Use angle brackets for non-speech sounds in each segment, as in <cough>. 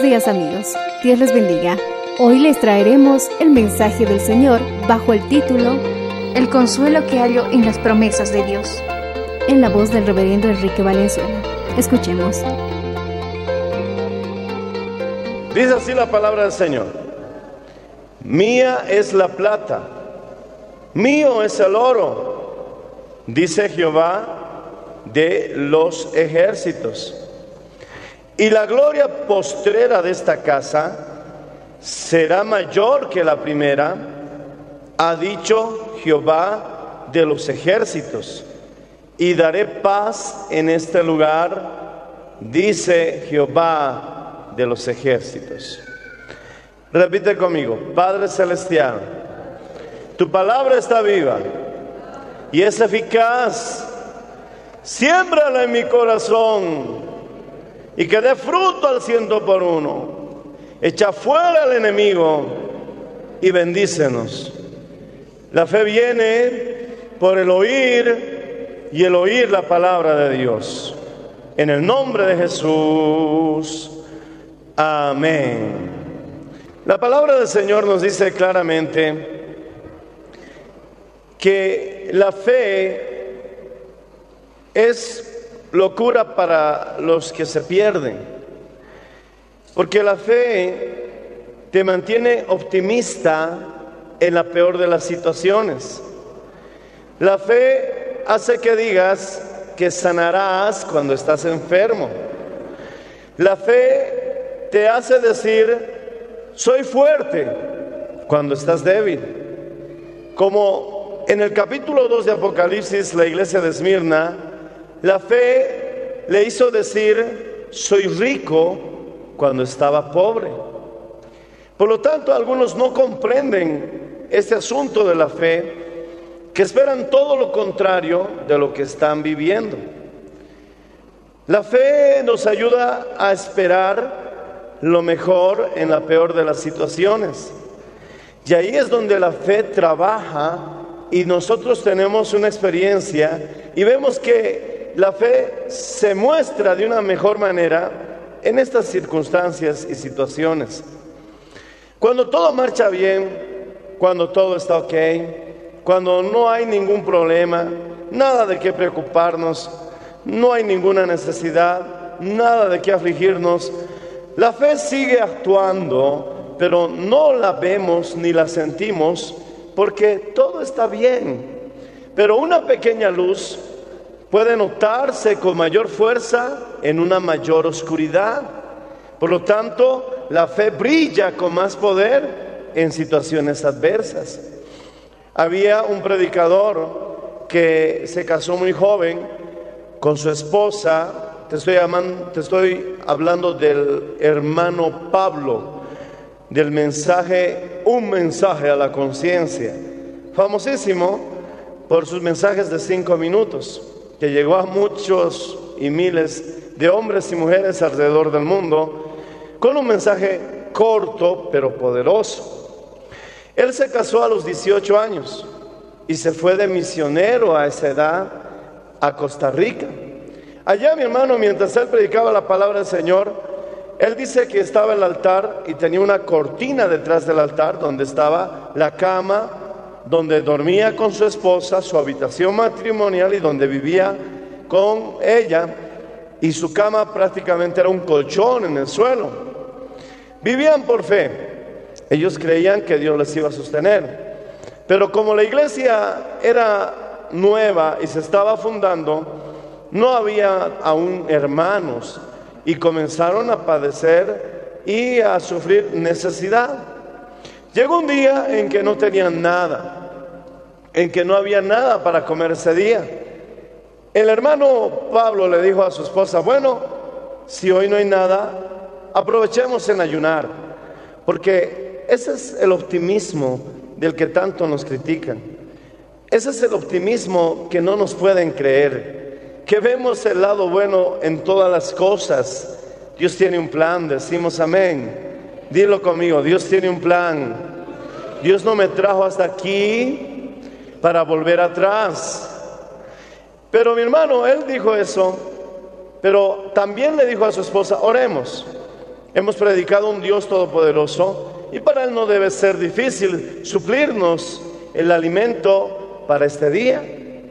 Buenos días amigos, Dios les bendiga. Hoy les traeremos el mensaje del Señor bajo el título El consuelo que hallo en las promesas de Dios. en la voz del reverendo Enrique Valenzuela. Escuchemos. Dice así la palabra del Señor. Mía es la plata, mío es el oro, dice Jehová de los ejércitos. Y la gloria postrera de esta casa será mayor que la primera, ha dicho Jehová de los ejércitos. Y daré paz en este lugar, dice Jehová de los ejércitos. Repite conmigo, Padre Celestial, tu palabra está viva y es eficaz. Siémbrala en mi corazón y que dé fruto al ciento por uno. Echa fuera al enemigo y bendícenos. La fe viene por el oír y el oír la palabra de Dios. En el nombre de Jesús. Amén. La palabra del Señor nos dice claramente que la fe es locura para los que se pierden, porque la fe te mantiene optimista en la peor de las situaciones. La fe hace que digas que sanarás cuando estás enfermo. La fe te hace decir, soy fuerte cuando estás débil. Como en el capítulo 2 de Apocalipsis, la iglesia de Esmirna, la fe le hizo decir, soy rico cuando estaba pobre. Por lo tanto, algunos no comprenden este asunto de la fe, que esperan todo lo contrario de lo que están viviendo. La fe nos ayuda a esperar lo mejor en la peor de las situaciones. Y ahí es donde la fe trabaja y nosotros tenemos una experiencia y vemos que la fe se muestra de una mejor manera en estas circunstancias y situaciones. Cuando todo marcha bien, cuando todo está ok, cuando no hay ningún problema, nada de qué preocuparnos, no hay ninguna necesidad, nada de qué afligirnos, la fe sigue actuando, pero no la vemos ni la sentimos porque todo está bien. Pero una pequeña luz puede notarse con mayor fuerza en una mayor oscuridad. Por lo tanto, la fe brilla con más poder en situaciones adversas. Había un predicador que se casó muy joven con su esposa. Te estoy, te estoy hablando del hermano Pablo, del mensaje, un mensaje a la conciencia. Famosísimo por sus mensajes de cinco minutos, que llegó a muchos y miles de hombres y mujeres alrededor del mundo, con un mensaje corto pero poderoso. Él se casó a los 18 años y se fue de misionero a esa edad a Costa Rica. Allá mi hermano, mientras él predicaba la palabra del Señor, él dice que estaba el altar y tenía una cortina detrás del altar donde estaba la cama, donde dormía con su esposa, su habitación matrimonial y donde vivía con ella. Y su cama prácticamente era un colchón en el suelo. Vivían por fe. Ellos creían que Dios les iba a sostener. Pero como la iglesia era nueva y se estaba fundando, no había aún hermanos y comenzaron a padecer y a sufrir necesidad. Llegó un día en que no tenían nada, en que no había nada para comer ese día. El hermano Pablo le dijo a su esposa, bueno, si hoy no hay nada, aprovechemos en ayunar, porque ese es el optimismo del que tanto nos critican. Ese es el optimismo que no nos pueden creer, que vemos el lado bueno en todas las cosas. Dios tiene un plan, decimos amén. Dilo conmigo, Dios tiene un plan. Dios no me trajo hasta aquí para volver atrás. Pero mi hermano, él dijo eso, pero también le dijo a su esposa, oremos. Hemos predicado un Dios todopoderoso y para él no debe ser difícil suplirnos el alimento para este día.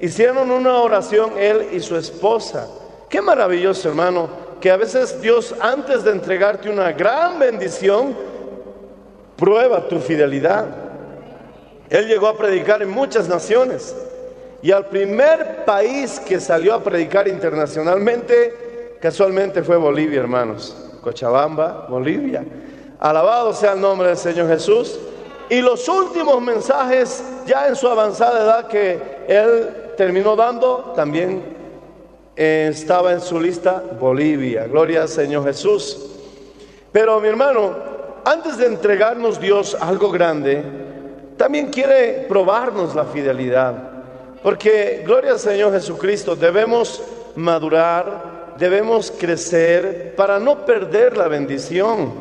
Hicieron una oración él y su esposa. Qué maravilloso, hermano, que a veces Dios antes de entregarte una gran bendición, prueba tu fidelidad. Él llegó a predicar en muchas naciones. Y al primer país que salió a predicar internacionalmente, casualmente fue Bolivia, hermanos. Cochabamba, Bolivia. Alabado sea el nombre del Señor Jesús. Y los últimos mensajes, ya en su avanzada edad que él terminó dando, también estaba en su lista Bolivia. Gloria al Señor Jesús. Pero mi hermano, antes de entregarnos Dios algo grande, también quiere probarnos la fidelidad. Porque, gloria al Señor Jesucristo, debemos madurar, debemos crecer para no perder la bendición.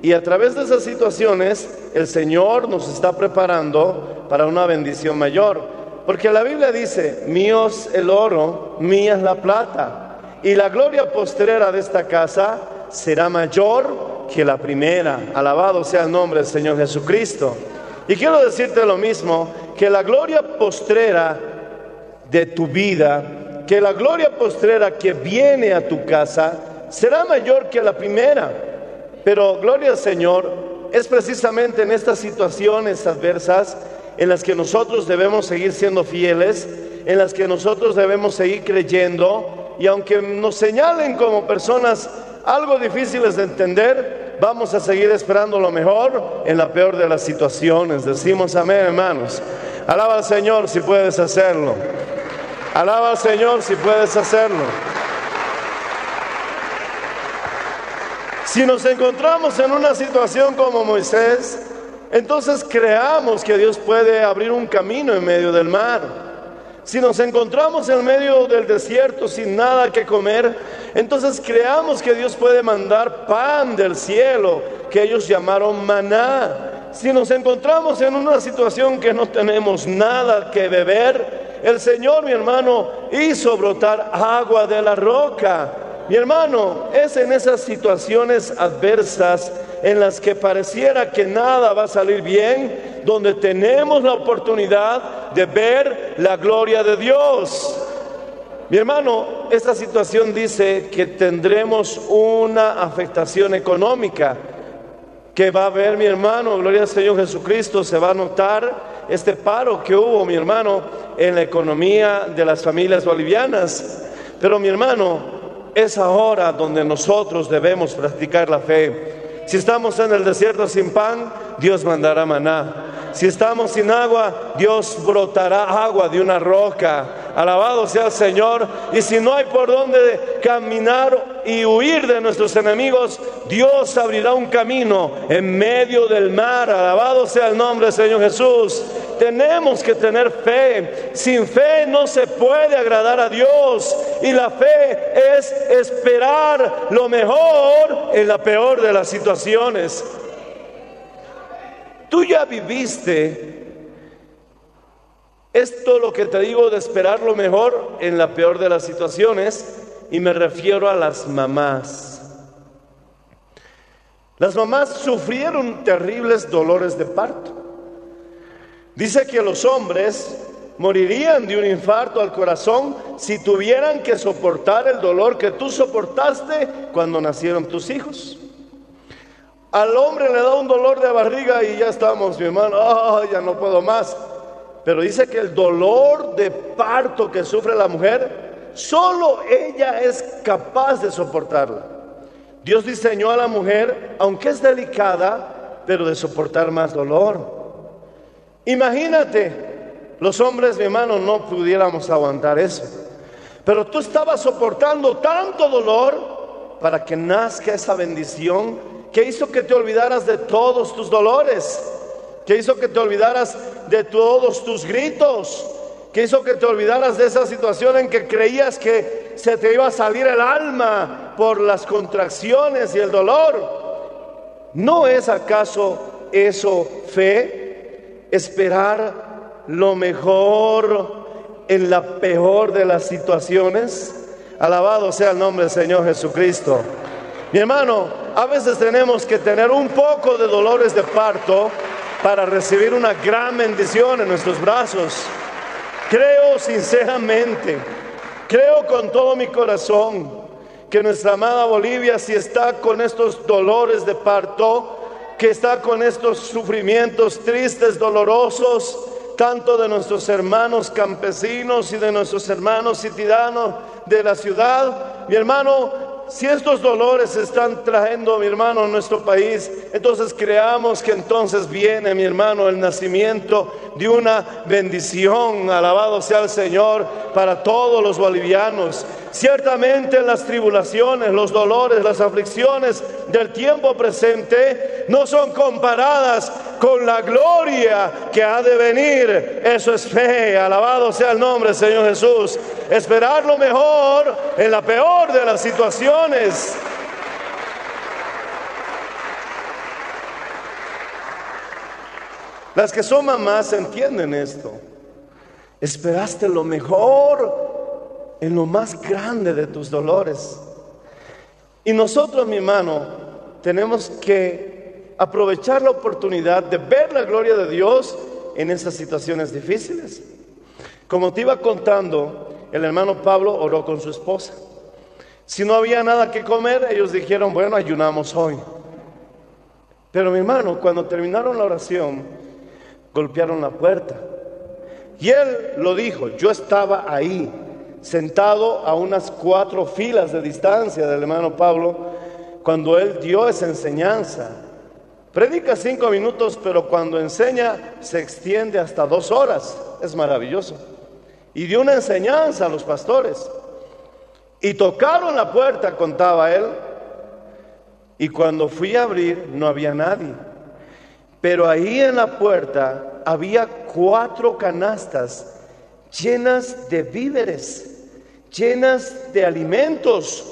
Y a través de esas situaciones, el Señor nos está preparando para una bendición mayor. Porque la Biblia dice, mío es el oro, mía es la plata. Y la gloria postrera de esta casa será mayor que la primera. Alabado sea el nombre del Señor Jesucristo. Y quiero decirte lo mismo, que la gloria postrera de tu vida, que la gloria postrera que viene a tu casa será mayor que la primera. Pero gloria al Señor, es precisamente en estas situaciones adversas en las que nosotros debemos seguir siendo fieles, en las que nosotros debemos seguir creyendo, y aunque nos señalen como personas algo difíciles de entender, vamos a seguir esperando lo mejor en la peor de las situaciones. Decimos amén, hermanos. Alaba al Señor si puedes hacerlo. Alaba al Señor si puedes hacerlo. Si nos encontramos en una situación como Moisés, entonces creamos que Dios puede abrir un camino en medio del mar. Si nos encontramos en medio del desierto sin nada que comer, entonces creamos que Dios puede mandar pan del cielo, que ellos llamaron maná. Si nos encontramos en una situación que no tenemos nada que beber, el Señor, mi hermano, hizo brotar agua de la roca. Mi hermano, es en esas situaciones adversas en las que pareciera que nada va a salir bien, donde tenemos la oportunidad de ver la gloria de Dios. Mi hermano, esta situación dice que tendremos una afectación económica, que va a haber, mi hermano, gloria al Señor Jesucristo, se va a notar este paro que hubo, mi hermano, en la economía de las familias bolivianas. Pero mi hermano, es ahora donde nosotros debemos practicar la fe. Si estamos en el desierto sin pan, Dios mandará maná. Si estamos sin agua, Dios brotará agua de una roca. Alabado sea el Señor. Y si no hay por dónde caminar y huir de nuestros enemigos, Dios abrirá un camino en medio del mar. Alabado sea el nombre del Señor Jesús. Tenemos que tener fe. Sin fe no se puede agradar a Dios. Y la fe es esperar lo mejor en la peor de las situaciones. Tú ya viviste esto lo que te digo de esperar lo mejor en la peor de las situaciones y me refiero a las mamás. Las mamás sufrieron terribles dolores de parto. Dice que los hombres morirían de un infarto al corazón si tuvieran que soportar el dolor que tú soportaste cuando nacieron tus hijos. Al hombre le da un dolor de barriga y ya estamos, mi hermano, "Ah, ya no puedo más. Pero dice que el dolor de parto que sufre la mujer, solo ella es capaz de soportarla. Dios diseñó a la mujer, aunque es delicada, pero de soportar más dolor. Imagínate, los hombres, mi hermano, no pudiéramos aguantar eso. Pero tú estabas soportando tanto dolor para que nazca esa bendición que hizo que te olvidaras de todos tus dolores, que hizo que te olvidaras de todos tus gritos, que hizo que te olvidaras de esa situación en que creías que se te iba a salir el alma por las contracciones y el dolor. ¿No es acaso eso fe? Esperar lo mejor en la peor de las situaciones. Alabado sea el nombre del Señor Jesucristo. Mi hermano, a veces tenemos que tener un poco de dolores de parto para recibir una gran bendición en nuestros brazos. Creo sinceramente, creo con todo mi corazón que nuestra amada Bolivia, si está con estos dolores de parto, que está con estos sufrimientos tristes, dolorosos, tanto de nuestros hermanos campesinos y de nuestros hermanos citadanos de la ciudad, mi hermano, si estos dolores están trayendo, mi hermano, a nuestro país, entonces creamos que entonces viene, mi hermano, el nacimiento de una bendición, alabado sea el Señor, para todos los bolivianos. Ciertamente las tribulaciones, los dolores, las aflicciones del tiempo presente no son comparadas con la gloria que ha de venir. Eso es fe, alabado sea el nombre, Señor Jesús. Esperar lo mejor en la peor de las situaciones. Las que son mamás entienden esto. Esperaste lo mejor en lo más grande de tus dolores. Y nosotros, mi hermano, tenemos que aprovechar la oportunidad de ver la gloria de Dios en esas situaciones difíciles. Como te iba contando, el hermano Pablo oró con su esposa. Si no había nada que comer, ellos dijeron, bueno, ayunamos hoy. Pero mi hermano, cuando terminaron la oración, golpearon la puerta. Y él lo dijo, yo estaba ahí, sentado a unas cuatro filas de distancia del hermano Pablo, cuando él dio esa enseñanza. Predica cinco minutos, pero cuando enseña se extiende hasta dos horas. Es maravilloso. Y dio una enseñanza a los pastores. Y tocaron la puerta, contaba él. Y cuando fui a abrir, no había nadie. Pero ahí en la puerta había cuatro canastas llenas de víveres, llenas de alimentos,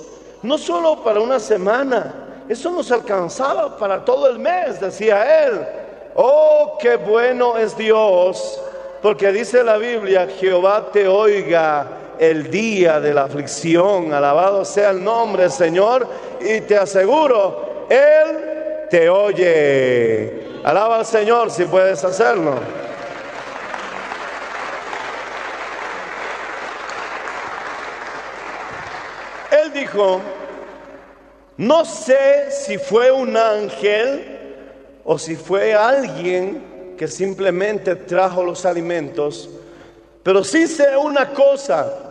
no solo para una semana, eso nos alcanzaba para todo el mes, decía él. Oh, qué bueno es Dios, porque dice la Biblia, Jehová te oiga el día de la aflicción, alabado sea el nombre, Señor, y te aseguro, Él te oye. Alaba al Señor si puedes hacerlo. Él dijo, no sé si fue un ángel o si fue alguien que simplemente trajo los alimentos, pero sí sé una cosa,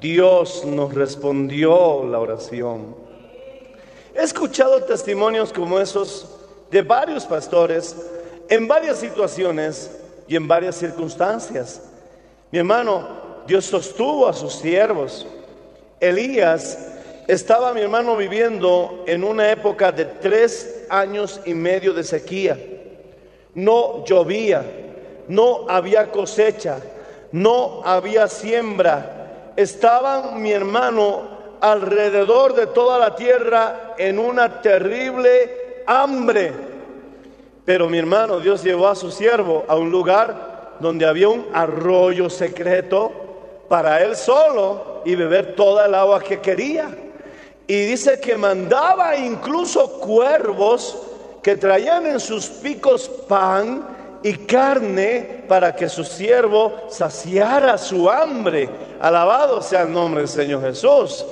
Dios nos respondió la oración. He escuchado testimonios como esos de varios pastores en varias situaciones y en varias circunstancias. Mi hermano, Dios sostuvo a sus siervos. Elías estaba, mi hermano, viviendo en una época de tres años y medio de sequía. No llovía, no había cosecha, no había siembra. Estaban, mi hermano, alrededor de toda la tierra en una terrible hambre. Pero mi hermano, Dios llevó a su siervo a un lugar donde había un arroyo secreto para él solo y beber toda el agua que quería. Y dice que mandaba incluso cuervos que traían en sus picos pan y carne para que su siervo saciara su hambre. Alabado sea el nombre del Señor Jesús.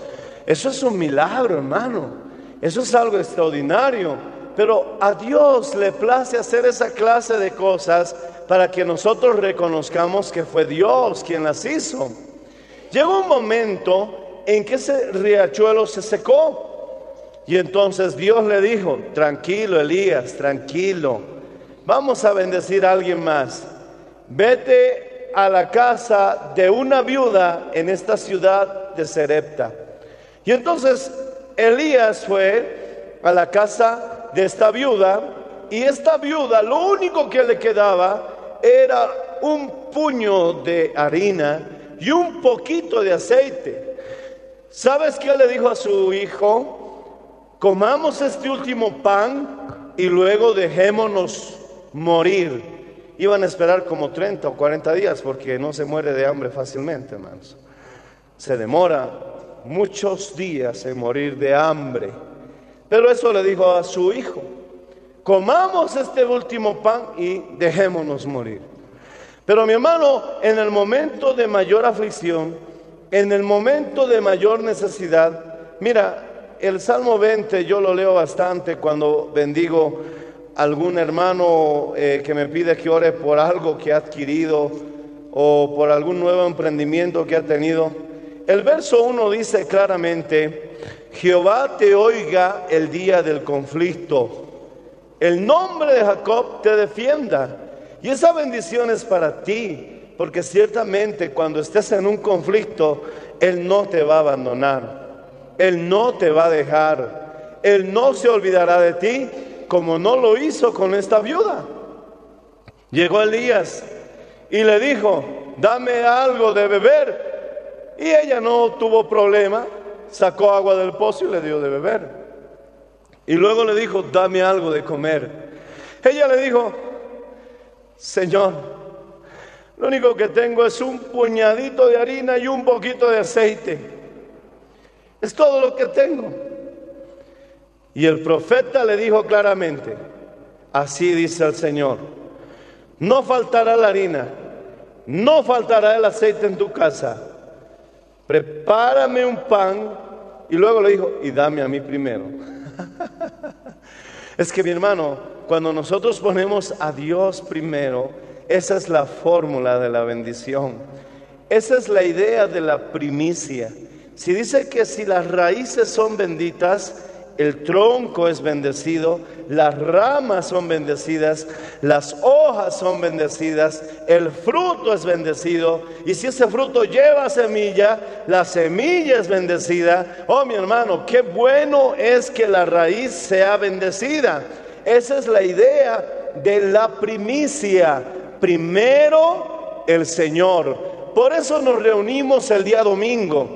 Eso es un milagro, hermano. Eso es algo extraordinario. Pero a Dios le place hacer esa clase de cosas para que nosotros reconozcamos que fue Dios quien las hizo. Llegó un momento en que ese riachuelo se secó. Y entonces Dios le dijo, tranquilo Elías, tranquilo, vamos a bendecir a alguien más. Vete a la casa de una viuda en esta ciudad de Serepta. Y entonces Elías fue a la casa de esta viuda y esta viuda lo único que le quedaba era un puño de harina y un poquito de aceite. ¿Sabes qué le dijo a su hijo? Comamos este último pan y luego dejémonos morir. Iban a esperar como 30 o 40 días porque no se muere de hambre fácilmente, hermanos. Se demora muchos días en morir de hambre. Pero eso le dijo a su hijo, comamos este último pan y dejémonos morir. Pero mi hermano, en el momento de mayor aflicción, en el momento de mayor necesidad, mira, el Salmo 20 yo lo leo bastante cuando bendigo algún hermano eh, que me pide que ore por algo que ha adquirido o por algún nuevo emprendimiento que ha tenido. El verso 1 dice claramente, Jehová te oiga el día del conflicto, el nombre de Jacob te defienda. Y esa bendición es para ti, porque ciertamente cuando estés en un conflicto, Él no te va a abandonar, Él no te va a dejar, Él no se olvidará de ti como no lo hizo con esta viuda. Llegó Elías y le dijo, dame algo de beber. Y ella no tuvo problema, sacó agua del pozo y le dio de beber. Y luego le dijo, dame algo de comer. Ella le dijo, Señor, lo único que tengo es un puñadito de harina y un poquito de aceite. Es todo lo que tengo. Y el profeta le dijo claramente, así dice el Señor, no faltará la harina, no faltará el aceite en tu casa prepárame un pan y luego le dijo, y dame a mí primero. <laughs> es que mi hermano, cuando nosotros ponemos a Dios primero, esa es la fórmula de la bendición. Esa es la idea de la primicia. Si dice que si las raíces son benditas, el tronco es bendecido, las ramas son bendecidas, las hojas son bendecidas, el fruto es bendecido. Y si ese fruto lleva semilla, la semilla es bendecida. Oh, mi hermano, qué bueno es que la raíz sea bendecida. Esa es la idea de la primicia. Primero el Señor. Por eso nos reunimos el día domingo,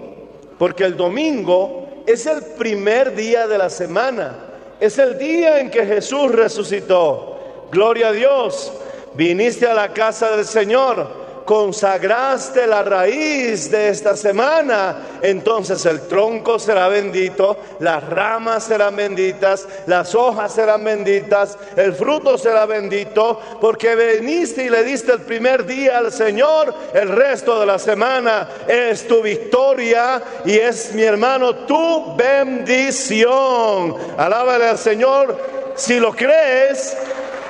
porque el domingo es el primer día de la semana. Es el día en que Jesús resucitó. Gloria a Dios. Viniste a la casa del Señor consagraste la raíz de esta semana, entonces el tronco será bendito, las ramas serán benditas, las hojas serán benditas, el fruto será bendito, porque viniste y le diste el primer día al Señor, el resto de la semana es tu victoria y es mi hermano tu bendición. Alábale al Señor si lo crees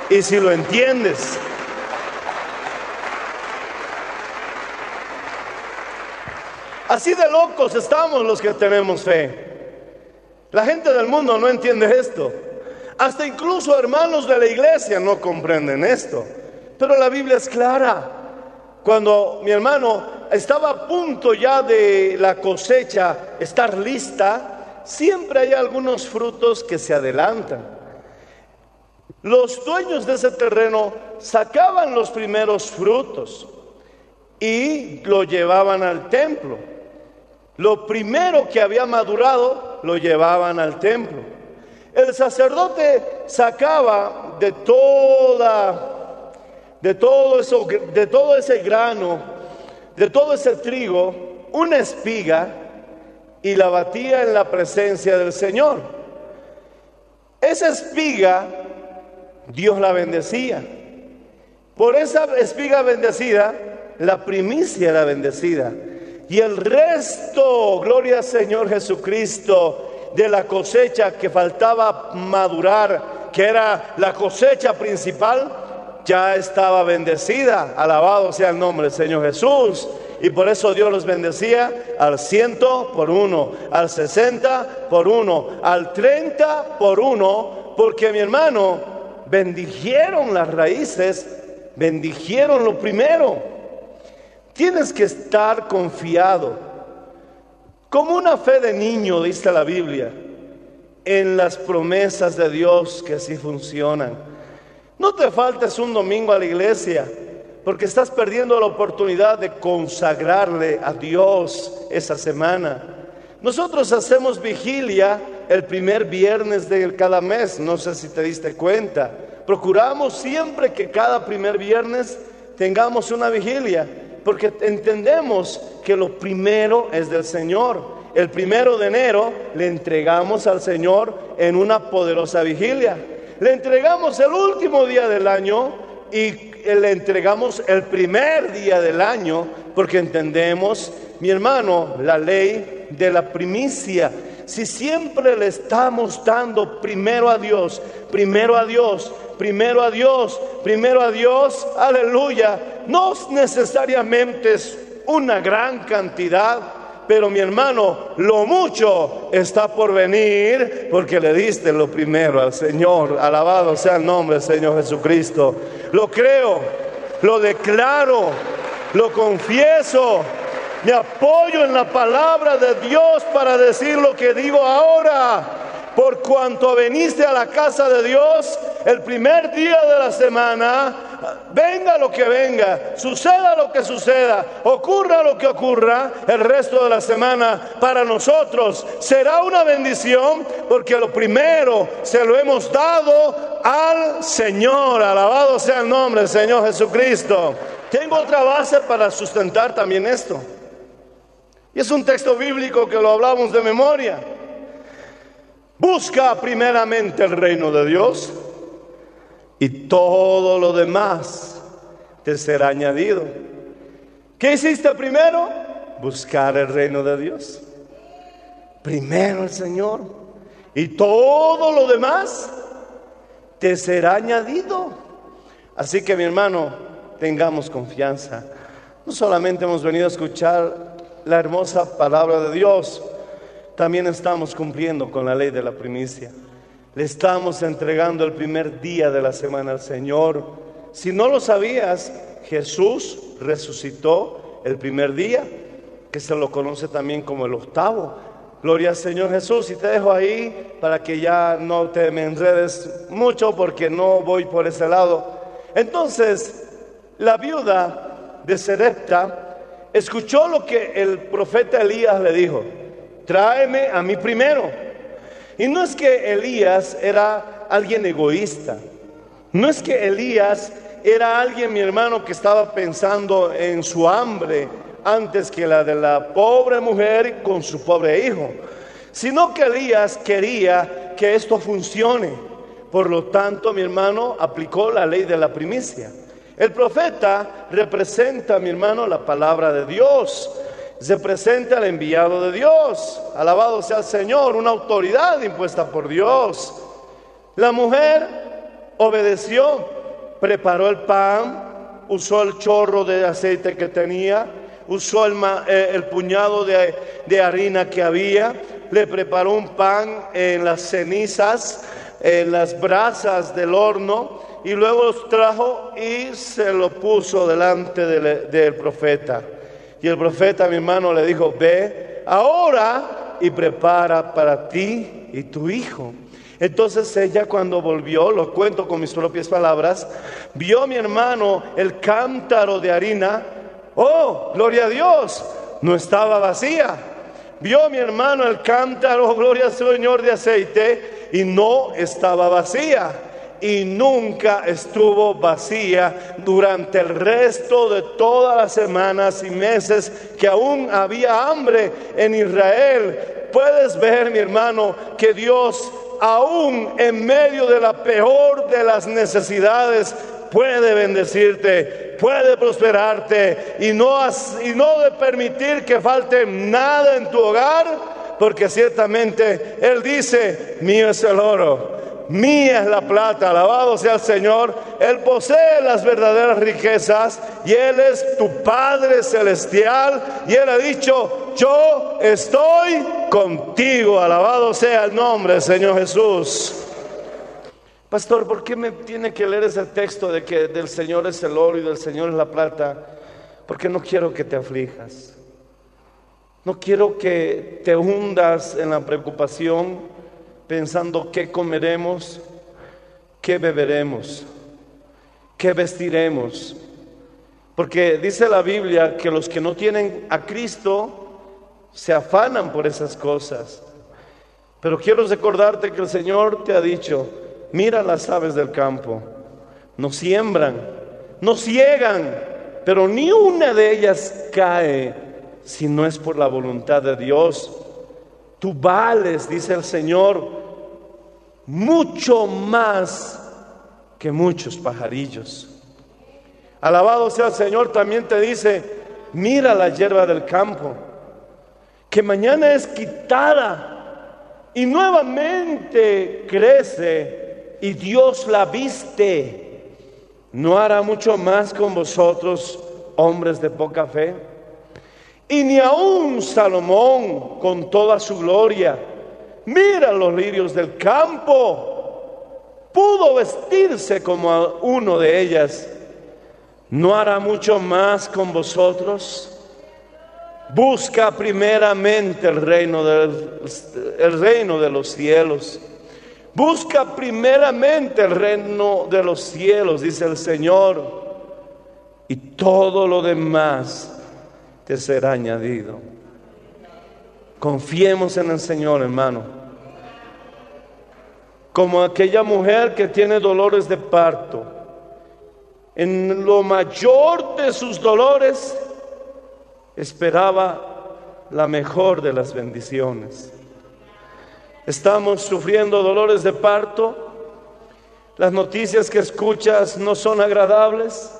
y si lo entiendes. Así de locos estamos los que tenemos fe. La gente del mundo no entiende esto. Hasta incluso hermanos de la iglesia no comprenden esto. Pero la Biblia es clara. Cuando mi hermano estaba a punto ya de la cosecha estar lista, siempre hay algunos frutos que se adelantan. Los dueños de ese terreno sacaban los primeros frutos y lo llevaban al templo. Lo primero que había madurado lo llevaban al templo. El sacerdote sacaba de toda, de todo de todo ese grano, de todo ese trigo, una espiga y la batía en la presencia del Señor. Esa espiga Dios la bendecía. Por esa espiga bendecida, la primicia era bendecida. Y el resto, gloria al Señor Jesucristo, de la cosecha que faltaba madurar, que era la cosecha principal, ya estaba bendecida. Alabado sea el nombre del Señor Jesús. Y por eso Dios los bendecía al ciento por uno, al sesenta por uno, al treinta por uno, porque mi hermano, bendijeron las raíces, bendijeron lo primero. Tienes que estar confiado, como una fe de niño, dice la Biblia, en las promesas de Dios que así funcionan. No te faltes un domingo a la iglesia, porque estás perdiendo la oportunidad de consagrarle a Dios esa semana. Nosotros hacemos vigilia el primer viernes de cada mes, no sé si te diste cuenta. Procuramos siempre que cada primer viernes tengamos una vigilia porque entendemos que lo primero es del Señor. El primero de enero le entregamos al Señor en una poderosa vigilia. Le entregamos el último día del año y le entregamos el primer día del año porque entendemos, mi hermano, la ley de la primicia. Si siempre le estamos dando primero a Dios, primero a Dios, primero a Dios, primero a Dios, aleluya. No necesariamente es una gran cantidad, pero mi hermano, lo mucho está por venir porque le diste lo primero al Señor. Alabado sea el nombre del Señor Jesucristo. Lo creo, lo declaro, lo confieso. Me apoyo en la palabra de Dios para decir lo que digo ahora. Por cuanto veniste a la casa de Dios el primer día de la semana, venga lo que venga, suceda lo que suceda, ocurra lo que ocurra, el resto de la semana para nosotros será una bendición porque lo primero se lo hemos dado al Señor. Alabado sea el nombre del Señor Jesucristo. Tengo otra base para sustentar también esto. Y es un texto bíblico que lo hablamos de memoria. Busca primeramente el reino de Dios y todo lo demás te será añadido. ¿Qué hiciste primero? Buscar el reino de Dios. Primero el Señor y todo lo demás te será añadido. Así que mi hermano, tengamos confianza. No solamente hemos venido a escuchar la hermosa palabra de Dios, también estamos cumpliendo con la ley de la primicia. Le estamos entregando el primer día de la semana al Señor. Si no lo sabías, Jesús resucitó el primer día, que se lo conoce también como el octavo. Gloria al Señor Jesús. Y te dejo ahí para que ya no te me enredes mucho porque no voy por ese lado. Entonces, la viuda de Serepta escuchó lo que el profeta Elías le dijo tráeme a mí primero. Y no es que Elías era alguien egoísta, no es que Elías era alguien, mi hermano, que estaba pensando en su hambre antes que la de la pobre mujer con su pobre hijo, sino que Elías quería que esto funcione. Por lo tanto, mi hermano aplicó la ley de la primicia. El profeta representa, mi hermano, la palabra de Dios se presenta el enviado de Dios. Alabado sea el Señor, una autoridad impuesta por Dios. La mujer obedeció, preparó el pan, usó el chorro de aceite que tenía, usó el, eh, puñado de, de harina que había, le preparó un pan en las cenizas, en las brasas del horno, y luego los trajo y se lo puso delante del profeta. Y el profeta, mi hermano, le dijo, ve ahora y prepara para ti y tu hijo. Entonces ella cuando volvió, lo cuento con mis propias palabras, vio mi hermano el cántaro de harina. Oh, gloria a Dios, no estaba vacía. Vio mi hermano el cántaro, <laughs> gloria al Señor de aceite, y no estaba vacía. Y nunca estuvo vacía durante el resto de todas las semanas y meses que aún había hambre en Israel. Puedes ver, mi hermano, que Dios aún en medio de la peor de las necesidades puede bendecirte, puede prosperarte y no, y no de permitir que falte nada en tu hogar, porque ciertamente Él dice, mío es el oro, mía es la plata, alabado sea el Señor, Él posee las verdaderas riquezas y Él es tu Padre celestial y Él ha dicho, yo estoy contigo, alabado sea el nombre Señor Jesús. Pastor, ¿por qué me tiene que leer ese texto de que del Señor es el oro y del Señor es la plata? Porque no quiero que te aflijas. No quiero que te hundas en la preocupación pensando qué comeremos, qué beberemos, qué vestiremos. Porque dice la Biblia que los que no tienen a Cristo se afanan por esas cosas. Pero quiero recordarte que el Señor te ha dicho, mira las aves del campo, no siembran, no ciegan, pero ni una de ellas cae si no es por la voluntad de Dios. Tú vales, dice el Señor, mucho más que muchos pajarillos. Alabado sea el Señor, también te dice, mira la hierba del campo, que mañana es quitada y nuevamente crece y Dios la viste. ¿No hará mucho más con vosotros, hombres de poca fe? Y ni aun Salomón, con toda su gloria, mira los lirios del campo, pudo vestirse como uno de ellas. ¿No hará mucho más con vosotros? Busca primeramente el reino, del, el reino de los cielos. Busca primeramente el reino de los cielos, dice el Señor, y todo lo demás te será añadido. Confiemos en el Señor, hermano. Como aquella mujer que tiene dolores de parto, en lo mayor de sus dolores, esperaba la mejor de las bendiciones. Estamos sufriendo dolores de parto. Las noticias que escuchas no son agradables.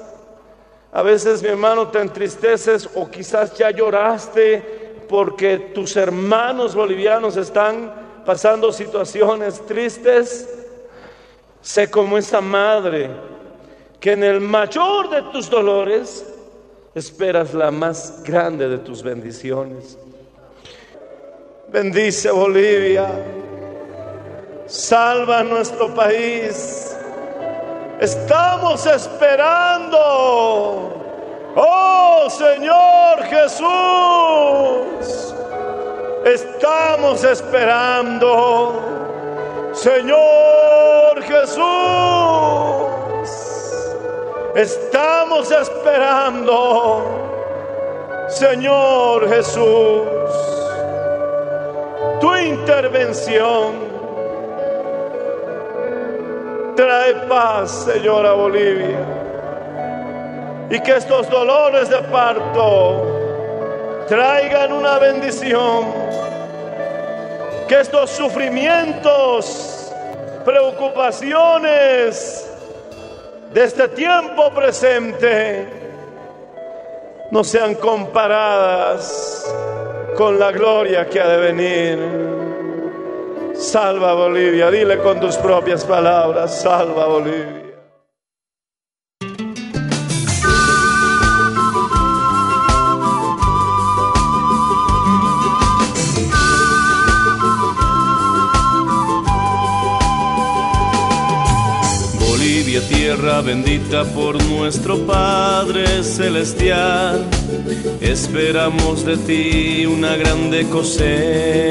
A veces, mi hermano, te entristeces o quizás ya lloraste porque tus hermanos bolivianos están pasando situaciones tristes. Sé como esa madre que en el mayor de tus dolores esperas la más grande de tus bendiciones. Bendice Bolivia, salva nuestro país. Estamos esperando, oh Señor Jesús, estamos esperando, Señor Jesús. Estamos esperando, Señor Jesús, tu intervención. Trae paz, Señor, a Bolivia. Y que estos dolores de parto traigan una bendición. Que estos sufrimientos, preocupaciones, de este tiempo presente no sean comparadas con la gloria que ha de venir. Salva Bolivia, dile con tus propias palabras, salva Bolivia. Tierra bendita por nuestro Padre Celestial, esperamos de ti una grande cosecha.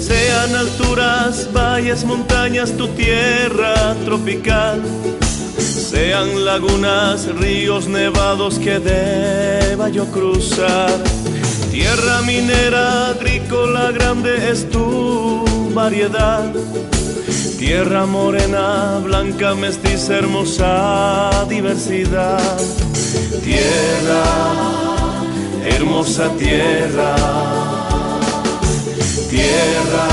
Sean alturas, valles, montañas, tu tierra tropical. Sean lagunas, ríos nevados que deba yo cruzar. Tierra minera, agrícola grande es tu variedad. Tierra morena, blanca, mestiza, hermosa diversidad. Tierra, hermosa tierra. Tierra,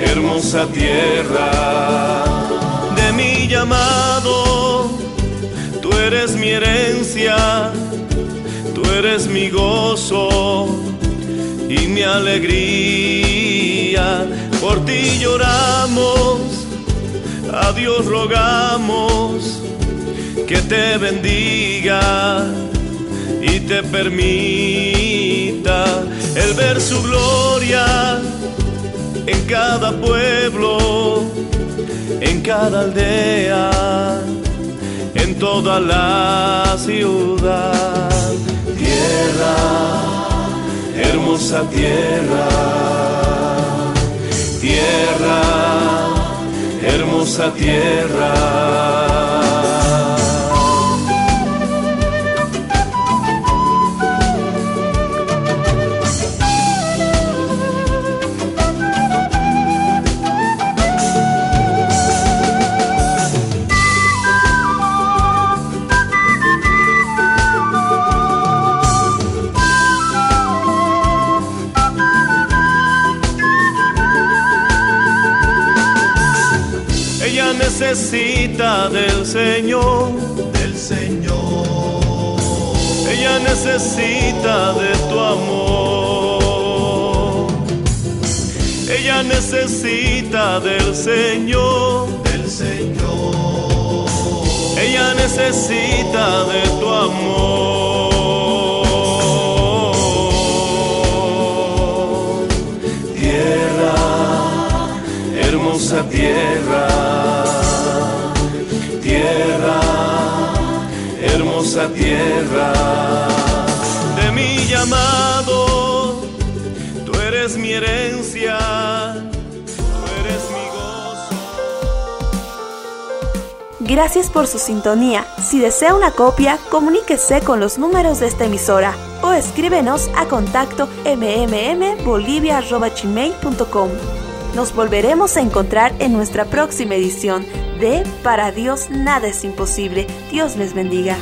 hermosa tierra. De mi llamado, tú eres mi herencia tú eres mi gozo y mi alegría. Por ti lloramos, a Dios rogamos que te bendiga y te permita el ver su gloria en cada pueblo, en cada aldea, en toda la ciudad. Tierra, hermosa tierra, tierra, hermosa tierra. Necesita del Señor, del Señor. Ella necesita de tu amor. Ella necesita del Señor, del Señor. Ella necesita de tu de mi llamado, tú eres mi herencia. Gracias por su sintonía. Si desea una copia, comuníquese con los números de esta emisora o escríbenos a contacto mmmbolivia.com. Nos volveremos a encontrar en nuestra próxima edición de Para Dios nada es imposible. Dios les bendiga.